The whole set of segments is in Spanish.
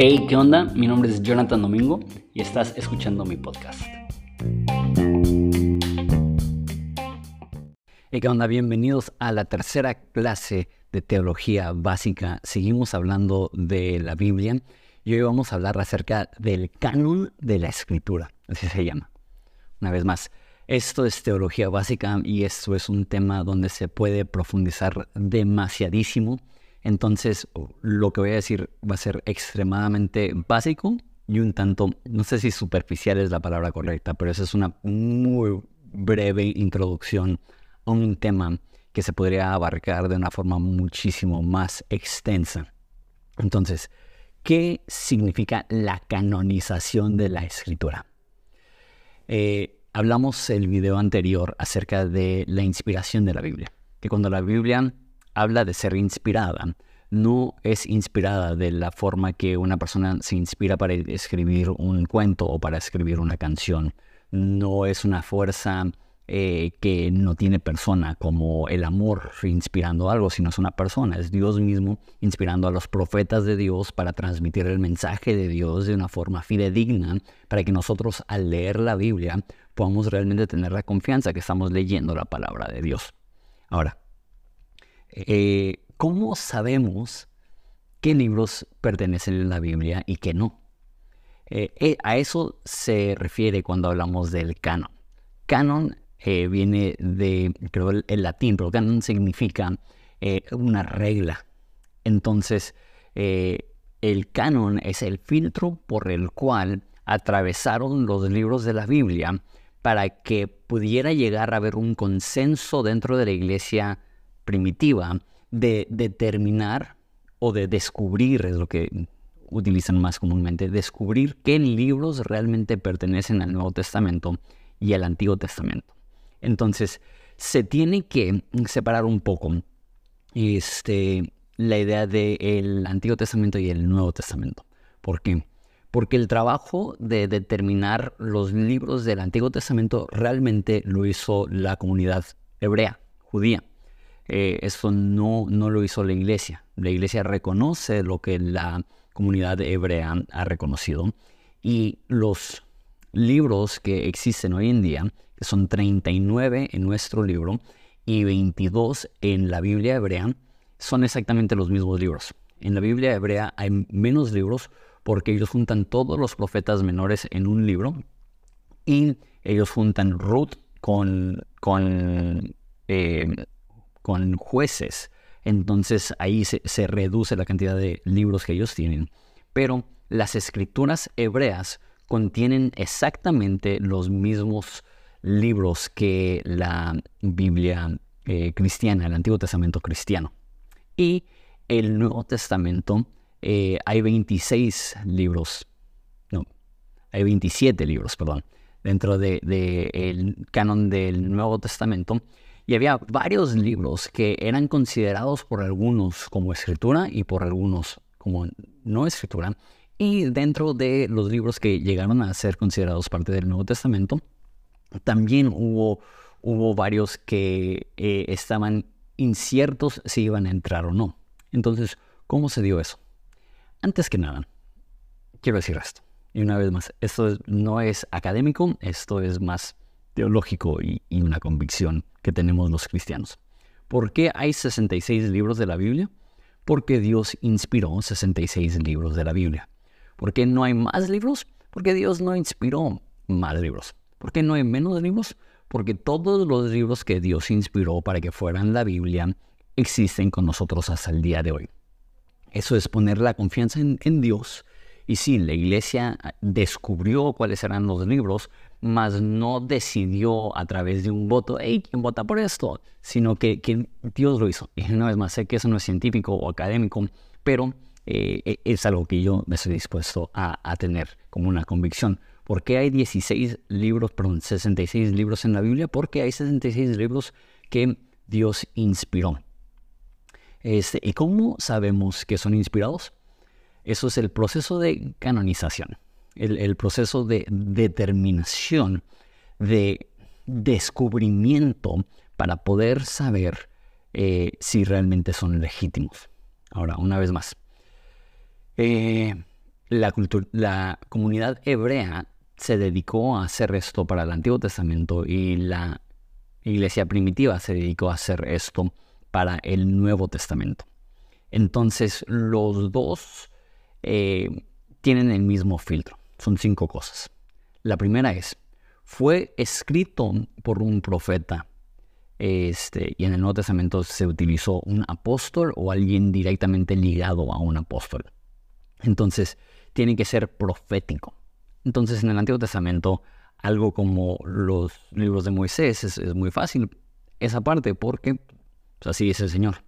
Hey, ¿qué onda? Mi nombre es Jonathan Domingo y estás escuchando mi podcast. Hey, ¿qué onda? Bienvenidos a la tercera clase de teología básica. Seguimos hablando de la Biblia y hoy vamos a hablar acerca del canon de la escritura, así se llama. Una vez más, esto es teología básica y esto es un tema donde se puede profundizar demasiadísimo. Entonces, lo que voy a decir va a ser extremadamente básico y un tanto, no sé si superficial es la palabra correcta, pero esa es una muy breve introducción a un tema que se podría abarcar de una forma muchísimo más extensa. Entonces, ¿qué significa la canonización de la escritura? Eh, hablamos el video anterior acerca de la inspiración de la Biblia, que cuando la Biblia habla de ser inspirada, no es inspirada de la forma que una persona se inspira para escribir un cuento o para escribir una canción. No es una fuerza eh, que no tiene persona, como el amor inspirando algo, sino es una persona, es Dios mismo inspirando a los profetas de Dios para transmitir el mensaje de Dios de una forma fidedigna, para que nosotros al leer la Biblia podamos realmente tener la confianza que estamos leyendo la palabra de Dios. Ahora, eh, ¿cómo sabemos qué libros pertenecen a la Biblia y qué no? Eh, a eso se refiere cuando hablamos del canon. Canon eh, viene de, creo, el, latín, pero canon significa eh, una regla. Entonces, eh, el canon es el filtro por el cual atravesaron los libros de la Biblia para que pudiera llegar a haber un consenso dentro de la iglesia primitiva de determinar o de descubrir, es lo que utilizan más comúnmente, descubrir qué libros realmente pertenecen al Nuevo Testamento y al Antiguo Testamento. Entonces, se tiene que separar un poco este, la idea del Antiguo Testamento y el Nuevo Testamento. ¿Por qué? Porque el trabajo de determinar los libros del Antiguo Testamento realmente lo hizo la comunidad hebrea, judía. Eh, eso no, no lo hizo la iglesia. La iglesia reconoce lo que la comunidad hebrea ha reconocido y los libros que existen hoy en día que son 39 en nuestro libro y 22 en la Biblia hebrea, son exactamente los mismos libros. En la Biblia hebrea hay menos libros porque ellos juntan todos los profetas menores en un libro y ellos juntan Ruth con, con, eh, con jueces. Entonces ahí se, se reduce la cantidad de libros que ellos tienen. Pero las escrituras hebreas contienen exactamente los mismos libros que la Biblia eh, cristiana, el Antiguo Testamento cristiano. Y el Nuevo Testamento eh, hay 26 libros, no, hay 27 libros, perdón, dentro del de, canon del Nuevo Testamento. Y había varios libros que eran considerados por algunos como escritura y por algunos como no escritura. Y dentro de los libros que llegaron a ser considerados parte del Nuevo Testamento, también hubo, hubo varios que eh, estaban inciertos si iban a entrar o no. Entonces, ¿cómo se dio eso? Antes que nada, quiero decir esto. Y una vez más, esto no es académico, esto es más teológico y, una convicción que tenemos los cristianos. ¿Por qué hay 66 libros de la Biblia? Porque Dios inspiró 66 libros de la Biblia. ¿Por qué no hay más libros? Porque Dios no inspiró más libros. ¿Por qué no hay menos libros? Porque todos los libros que Dios inspiró para que fueran la Biblia existen con nosotros hasta el día de hoy. Eso es poner la confianza en, Dios. Y sí, la iglesia descubrió cuáles eran los libros, mas no decidió a través de un voto, hey, ¿quién vota por esto? Sino que, Dios lo hizo. Y una vez más, sé que eso no es científico o académico, pero eh, e, es algo que yo me estoy dispuesto a, a tener como una convicción. ¿Por qué hay 16 libros, perdón, 66 libros en la Biblia? Porque hay 66 libros que Dios inspiró. Este, ¿Y cómo sabemos que son inspirados? Eso es el proceso de canonización, el, proceso de determinación, de descubrimiento para poder saber eh, si realmente son legítimos. Ahora, una vez más, eh, la, la comunidad hebrea se dedicó a hacer esto para el Antiguo Testamento y la iglesia primitiva se dedicó a hacer esto para el Nuevo Testamento. Entonces, los dos eh, tienen el mismo filtro. Son cinco cosas. La primera es, fue escrito por un profeta este, y en el Nuevo Testamento se utilizó un apóstol o alguien directamente ligado a un apóstol. Entonces, tiene que ser profético. Entonces, en el Antiguo Testamento, algo como los libros de Moisés es, muy fácil esa parte porque pues, así es el Señor.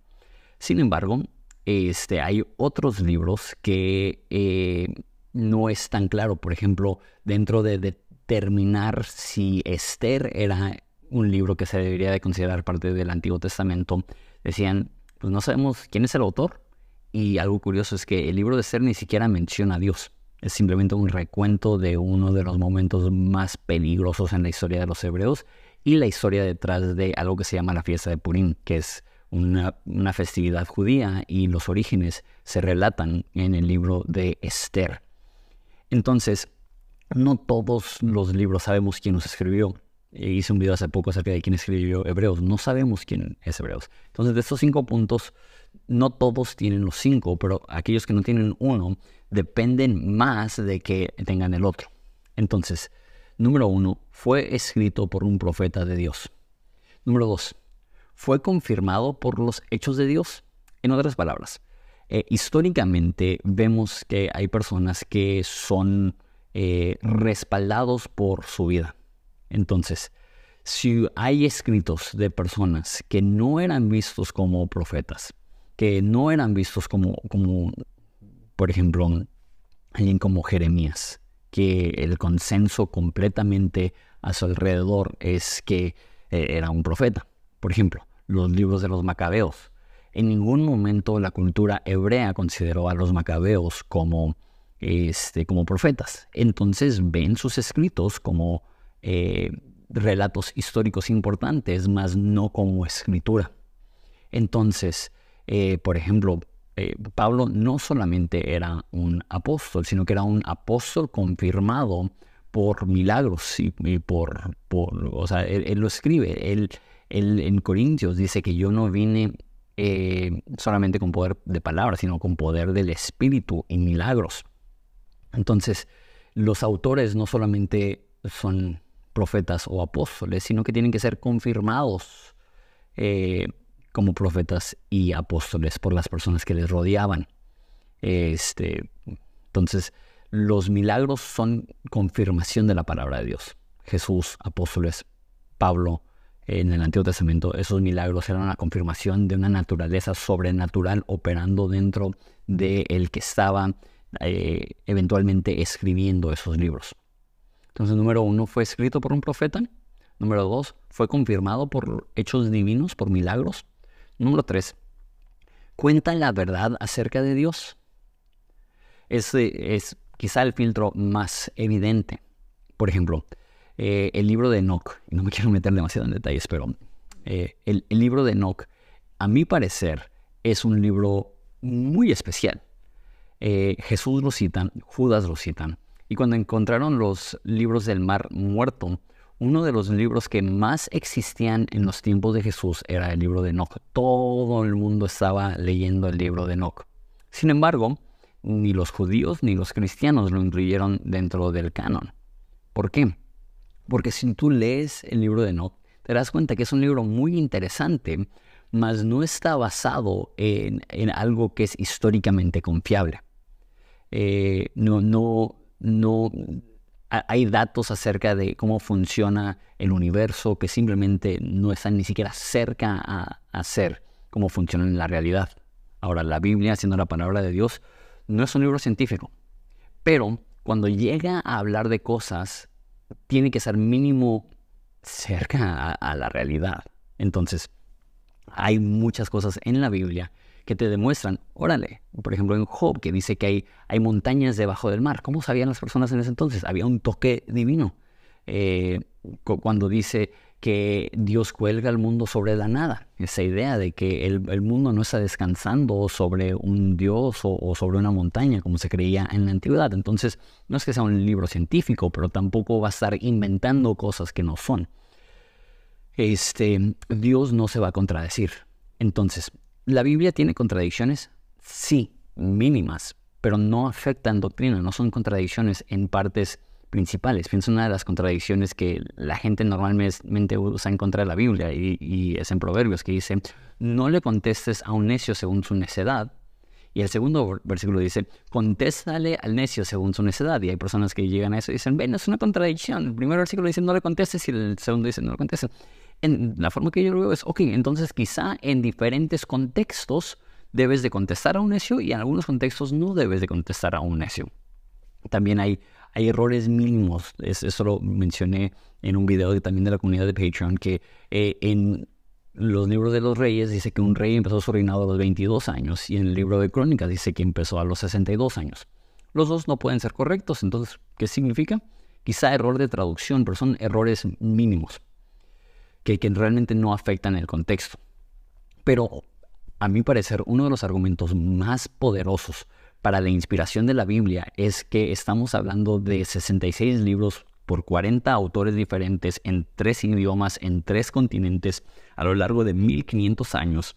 Sin embargo, este, hay otros libros que eh, no es tan claro. Por ejemplo, dentro de determinar si Esther era un libro que se debería de considerar parte del Antiguo Testamento, decían, pues no sabemos quién es el autor. Y algo curioso es que el libro de Ser ni siquiera menciona a Dios. Es simplemente un recuento de uno de los momentos más peligrosos en la historia de los hebreos y la historia detrás de algo que se llama la fiesta de Purim, que es una, una festividad judía y los orígenes se relatan en el libro de Esther. Entonces, no todos los libros sabemos quién los escribió. Eh, hice un video hace poco acerca de quién escribió Hebreos. No sabemos quién es Hebreos. Entonces, de estos cinco puntos, no todos tienen los cinco, pero aquellos que no tienen uno dependen más de que tengan el otro. Entonces, número uno, fue escrito por un profeta de Dios. Número dos, fue confirmado por los hechos de Dios. En otras palabras, eh, históricamente vemos que hay personas que son eh, respaldados por su vida. Entonces, si hay escritos de personas que no eran vistos como profetas, que no eran vistos como, como por ejemplo, alguien como Jeremías, que el consenso completamente a su alrededor es que eh, era un profeta. Por ejemplo, los libros de los macabeos. En ningún momento la cultura hebrea consideró a los macabeos como, este, como profetas. Entonces ven sus escritos como eh, relatos históricos importantes, más no como escritura. Entonces, eh, por ejemplo, eh, Pablo no solamente era un apóstol, sino que era un apóstol confirmado por milagros y, por, o sea, él, lo escribe, él, en Corintios dice que yo no vine solamente con poder de palabras, sino con poder del Espíritu y milagros. Entonces, los autores no solamente son profetas o apóstoles, sino que tienen que ser confirmados eh, como profetas y apóstoles por las personas que les rodeaban. Este, entonces, los milagros son confirmación de la palabra de Dios. Jesús, apóstoles, Pablo, en el Antiguo Testamento, esos milagros eran una confirmación de una naturaleza sobrenatural operando dentro de el que estaba eh, eventualmente escribiendo esos libros. Entonces, número uno, fue escrito por un profeta. Número dos, fue confirmado por hechos divinos, por milagros. Número tres, cuenta la verdad acerca de Dios. Ese es quizá el filtro más evidente. Por ejemplo, eh, el libro de Enoch, y no me quiero meter demasiado en detalles, pero eh, el, libro de Enoch, a mi parecer, es un libro muy especial. Eh, Jesús lo citan, Judas lo citan. Y cuando encontraron los libros del mar muerto, uno de los libros que más existían en los tiempos de Jesús era el libro de Enoch. Todo el mundo estaba leyendo el libro de Enoch. Sin embargo, ni los judíos ni los cristianos lo incluyeron dentro del canon. ¿Por qué? Porque si tú lees el libro de Enoch, te das cuenta que es un libro muy interesante, mas no está basado en algo que es históricamente confiable. Eh, no, no, no, hay datos acerca de cómo funciona el universo que simplemente no están ni siquiera cerca a, ser cómo funciona en la realidad. Ahora, la Biblia, siendo la palabra de Dios, no es un libro científico, pero cuando llega a hablar de cosas, tiene que ser mínimo cerca a la realidad. Entonces, hay muchas cosas en la Biblia que te demuestran, órale, por ejemplo en Job, que dice que hay, hay montañas debajo del mar. ¿Cómo sabían las personas en ese entonces? Había un toque divino. Eh, cuando dice que Dios cuelga el mundo sobre la nada. Esa idea de que el, mundo no está descansando sobre un Dios o, sobre una montaña, como se creía en la antigüedad. Entonces, no es que sea un libro científico, pero tampoco va a estar inventando cosas que no son. Este, Dios no se va a contradecir. Entonces, ¿la Biblia tiene contradicciones? Sí, mínimas, pero no afectan doctrina, no son contradicciones en partes principales. Pienso una de las contradicciones que la gente normalmente usa en contra de la Biblia y, es en Proverbios que dice, no le contestes a un necio según su necedad. Y el segundo versículo dice, contéstale al necio según su necedad. Y hay personas que llegan a eso y dicen, ven, es una contradicción. El primer versículo dice, no le contestes y el segundo dice, no le contestes. En la forma que yo lo veo es, ok, entonces quizá en diferentes contextos debes de contestar a un necio y en algunos contextos no debes de contestar a un necio. También hay hay errores mínimos. eso lo mencioné en un video también de la comunidad de Patreon, que eh, en los libros de los reyes dice que un rey empezó su reinado a los 22 años y en el libro de crónicas dice que empezó a los 62 años. Los dos no pueden ser correctos, entonces, ¿qué significa? Quizá error de traducción, pero son errores mínimos que, que realmente no afectan el contexto. Pero a mi parecer, uno de los argumentos más poderosos para la inspiración de la Biblia es que estamos hablando de 66 libros por 40 autores diferentes en tres idiomas, en tres continentes, a lo largo de 1500 años.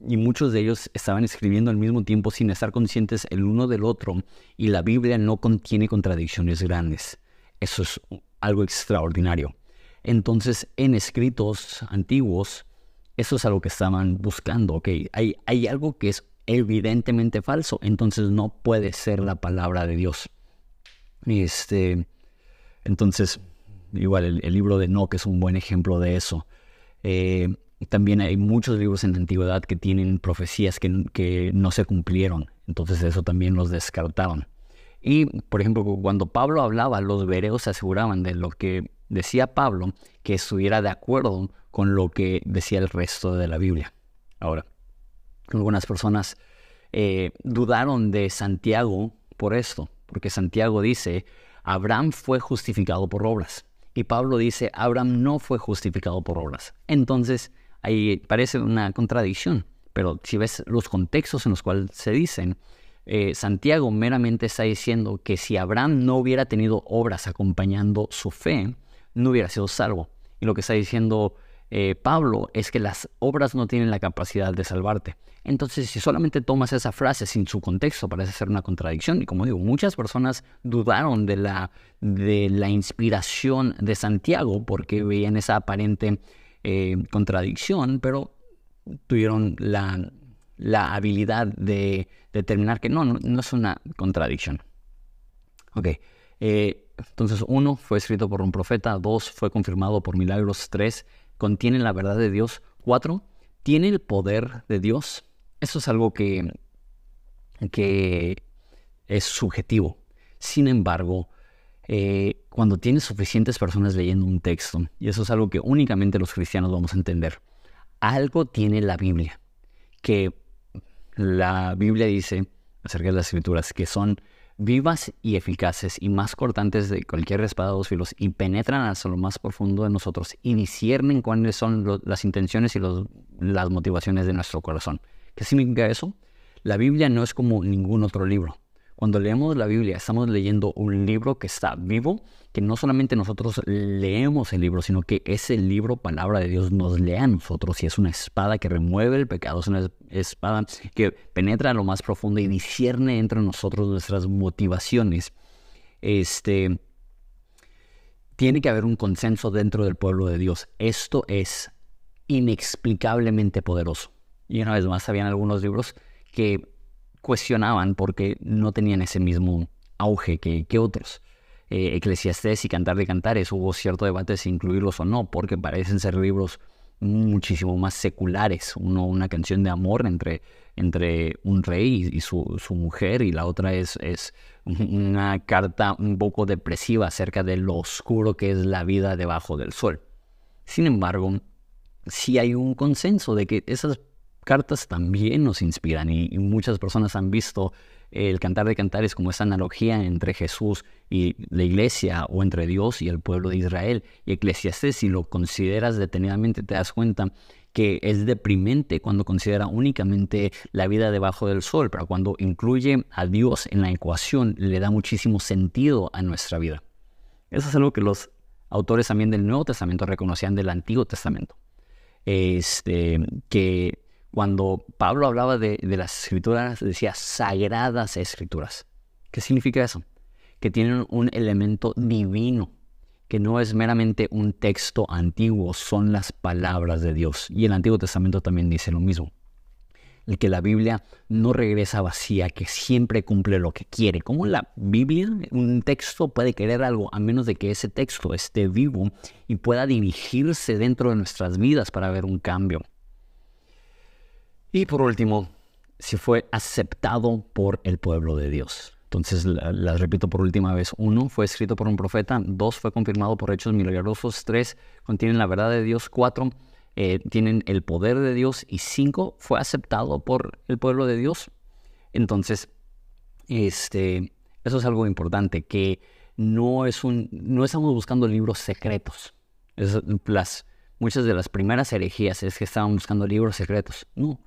Y muchos de ellos estaban escribiendo al mismo tiempo sin estar conscientes el uno del otro. Y la Biblia no contiene contradicciones grandes. Eso es algo extraordinario. Entonces, en escritos antiguos, eso es algo que estaban buscando. Ok, hay, hay algo que es evidentemente falso, entonces no puede ser la palabra de Dios. Este, entonces, igual el, libro de Enoch es un buen ejemplo de eso. Eh, también hay muchos libros en la antigüedad que tienen profecías que, que, no se cumplieron, entonces eso también los descartaron. Y, por ejemplo, cuando Pablo hablaba, los bereos se aseguraban de lo que decía Pablo, que estuviera de acuerdo con lo que decía el resto de la Biblia. Ahora, algunas personas eh, dudaron de Santiago por esto, porque Santiago dice, Abraham fue justificado por obras. Y Pablo dice, Abraham no fue justificado por obras. Entonces, ahí parece una contradicción, pero si ves los contextos en los cuales se dicen, eh, Santiago meramente está diciendo que si Abraham no hubiera tenido obras acompañando su fe, no hubiera sido salvo. Y lo que está diciendo eh, Pablo es que las obras no tienen la capacidad de salvarte. Entonces, si solamente tomas esa frase sin su contexto, parece ser una contradicción. Y como digo, muchas personas dudaron de la, de la inspiración de Santiago porque veían esa aparente eh, contradicción, pero tuvieron la, habilidad de determinar que no, no, es una contradicción. Ok. Eh, entonces, uno, fue escrito por un profeta. Dos, fue confirmado por milagros. Tres, contiene la verdad de Dios. Cuatro, tiene el poder de Dios. Eso es algo que, que es subjetivo. Sin embargo, eh, cuando tienes suficientes personas leyendo un texto, y eso es algo que únicamente los cristianos vamos a entender, algo tiene la Biblia, que la Biblia dice acerca de las escrituras, que son vivas y eficaces y más cortantes de cualquier espada de dos filos y penetran hasta lo más profundo de nosotros y disciernen cuáles son las intenciones y las motivaciones de nuestro corazón. ¿Qué significa eso? La Biblia no es como ningún otro libro. Cuando leemos la Biblia, estamos leyendo un libro que está vivo, que no solamente nosotros leemos el libro, sino que ese libro, palabra de Dios, nos lee a nosotros y es una espada que remueve el pecado, es una espada que penetra a lo más profundo y discierne entre nosotros nuestras motivaciones. Este, tiene que haber un consenso dentro del pueblo de Dios. Esto es inexplicablemente poderoso. Y una vez más, habían algunos libros que cuestionaban porque no tenían ese mismo auge que, otros. Eh, Eclesiastés y Cantar de Cantares, hubo cierto debate si incluirlos o no, porque parecen ser libros muchísimo más seculares. Uno, una canción de amor entre, entre un rey y, su, mujer, y la otra es, es una carta un poco depresiva acerca de lo oscuro que es la vida debajo del sol. Sin embargo, sí hay un consenso de que esas cartas también nos inspiran y, muchas personas han visto el cantar de cantares como esa analogía entre Jesús y la iglesia o entre Dios y el pueblo de Israel. Y Eclesiastes, si lo consideras detenidamente, te das cuenta que es deprimente cuando considera únicamente la vida debajo del sol, pero cuando incluye a Dios en la ecuación, le da muchísimo sentido a nuestra vida. Eso es algo que los autores también del Nuevo Testamento reconocían del Antiguo Testamento. Este, que cuando Pablo hablaba de, las escrituras, decía sagradas escrituras. ¿Qué significa eso? Que tienen un elemento divino que no es meramente un texto antiguo, son las palabras de Dios. Y el Antiguo Testamento también dice lo mismo. El que la Biblia no regresa vacía, que siempre cumple lo que quiere. Como la Biblia, un texto puede querer algo a menos de que ese texto esté vivo y pueda dirigirse dentro de nuestras vidas para ver un cambio. Y por último, si fue aceptado por el pueblo de Dios. Entonces, las repito por última vez. Uno, fue escrito por un profeta. Dos, fue confirmado por hechos milagrosos. Tres, contienen la verdad de Dios. Cuatro, eh, tienen el poder de Dios. Y cinco, fue aceptado por el pueblo de Dios. Entonces, este, eso es algo importante, que no, es un, no estamos buscando libros secretos. las, muchas de las primeras herejías es que estaban buscando libros secretos. No,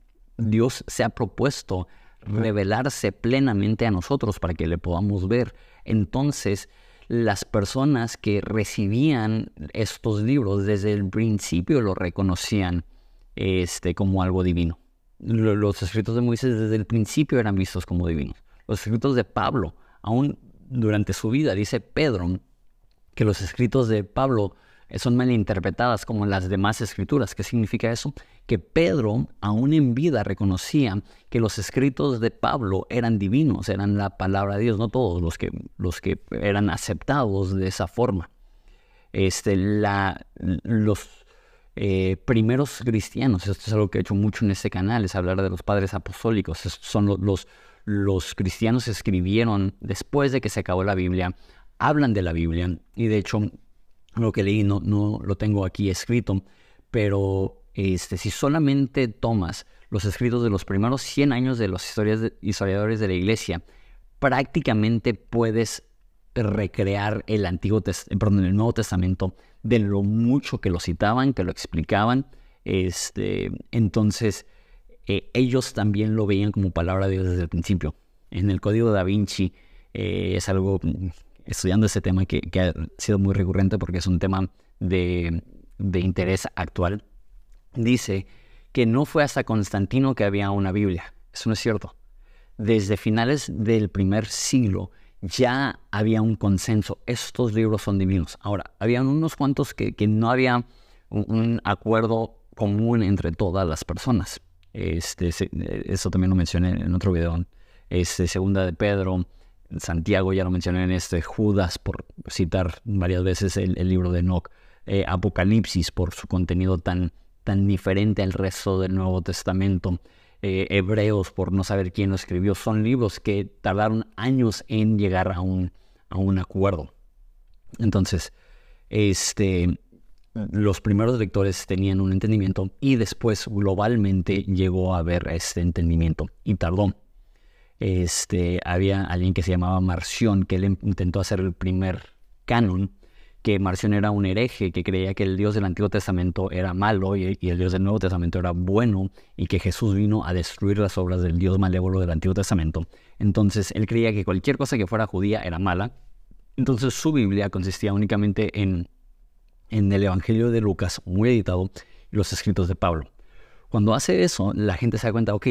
Dios se ha propuesto revelarse plenamente a nosotros para que le podamos ver. Entonces, las personas que recibían estos libros desde el principio lo reconocían este, como algo divino. Los escritos de Moisés desde el principio eran vistos como divinos. Los escritos de Pablo, aún durante su vida, dice Pedro, que los escritos de Pablo son malinterpretadas como las demás escrituras. ¿Qué significa eso? Que Pedro, aún en vida, reconocía que los escritos de Pablo eran divinos, eran la palabra de Dios, no todos los que, los que eran aceptados de esa forma. Este, la, los eh, primeros cristianos, esto es algo que he hecho mucho en este canal, es hablar de los padres apostólicos, son los, los, los cristianos escribieron después de que se acabó la Biblia, hablan de la Biblia y de hecho lo que leí no, no lo tengo aquí escrito, pero este, si solamente tomas los escritos de los primeros 100 años de los historiadores de la iglesia, prácticamente puedes recrear el Antiguo perdón, el Nuevo Testamento de lo mucho que lo citaban, que lo explicaban. Este, entonces, eh, ellos también lo veían como palabra de Dios desde el principio. En el Código de Da Vinci eh, es algo estudiando ese tema que, ha sido muy recurrente porque es un tema de, interés actual, dice que no fue hasta Constantino que había una Biblia. Eso no es cierto. Desde finales del primer siglo ya había un consenso. Estos libros son divinos. Ahora, había unos cuantos que, no había un, acuerdo común entre todas las personas. Este, eso también lo mencioné en otro video. Este, segunda de Pedro, Santiago, ya lo mencioné en este, Judas, por citar varias veces el, libro de Enoch, eh, Apocalipsis, por su contenido tan, tan diferente al resto del Nuevo Testamento, eh, Hebreos, por no saber quién lo escribió, son libros que tardaron años en llegar a un, a un acuerdo. Entonces, este, los primeros lectores tenían un entendimiento y después globalmente llegó a haber este entendimiento y tardó este, había alguien que se llamaba Marción, que él intentó hacer el primer canon, que Marción era un hereje, que creía que el Dios del Antiguo Testamento era malo y, el Dios del Nuevo Testamento era bueno, y que Jesús vino a destruir las obras del Dios malévolo del Antiguo Testamento. Entonces él creía que cualquier cosa que fuera judía era mala. Entonces su Biblia consistía únicamente en, en el Evangelio de Lucas, muy editado, y los escritos de Pablo. Cuando hace eso, la gente se da cuenta, ok,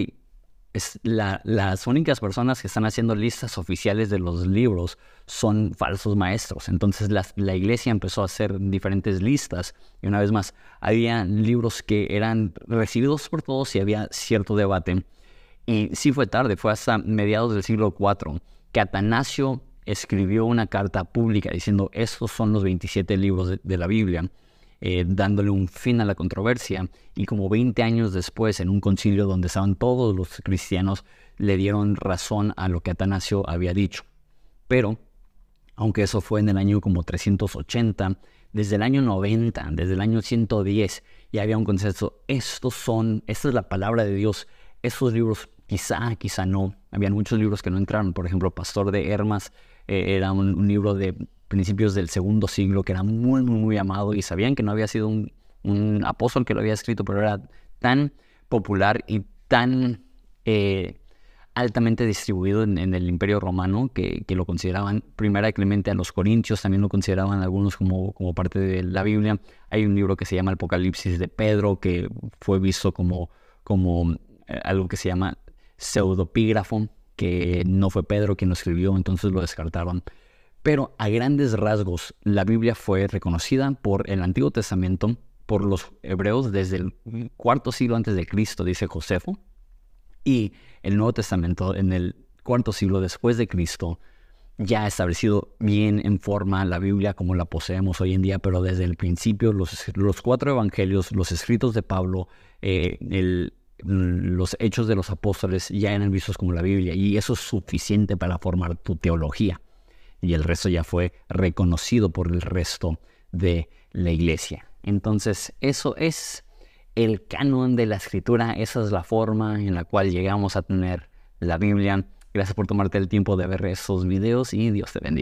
las únicas personas que están haciendo listas oficiales de los libros son falsos maestros. Entonces la, iglesia empezó a hacer diferentes listas y una vez más, había libros que eran recibidos por todos y había cierto debate. Y sí fue tarde, fue hasta mediados del siglo IV que Atanasio escribió una carta pública diciendo estos son los 27 libros de la Biblia eh, dándole un fin a la controversia. Y como 20 años después, en un concilio donde estaban todos los cristianos, le dieron razón a lo que Atanasio había dicho. Pero, aunque eso fue en el año como 380, desde el año 90, desde el año 110, ya había un consenso. Estos son, esta es la palabra de Dios. Estos libros, quizá, quizá no. Habían muchos libros que no entraron. Por ejemplo, Pastor de Hermas eh, era un, libro de principios del segundo siglo que era muy, muy, muy amado y sabían que no había sido un, apóstol que lo había escrito, pero era tan popular y tan eh, altamente distribuido en, el Imperio Romano que, lo consideraban, primera Clemente a los Corintios, también lo consideraban algunos como, como parte de la Biblia. Hay un libro que se llama Apocalipsis de Pedro, que fue visto como, como eh, algo que se llama pseudopígrafo, que no fue Pedro quien lo escribió, entonces lo descartaban. Pero a grandes rasgos, la Biblia fue reconocida por el Antiguo Testamento, por los hebreos desde el cuarto siglo antes de Cristo, dice Josefo, y el Nuevo Testamento en el cuarto siglo después de Cristo ya establecido bien en forma la Biblia como la poseemos hoy en día, pero desde el principio los, los cuatro evangelios, los escritos de Pablo, eh, los hechos de los apóstoles ya eran vistos como la Biblia y eso es suficiente para formar tu teología. Y el resto ya fue reconocido por el resto de la iglesia. Entonces, eso es el canon de la escritura, esa es la forma en la cual llegamos a tener la Biblia. Gracias por tomarte el tiempo de ver esos videos y Dios te bendiga.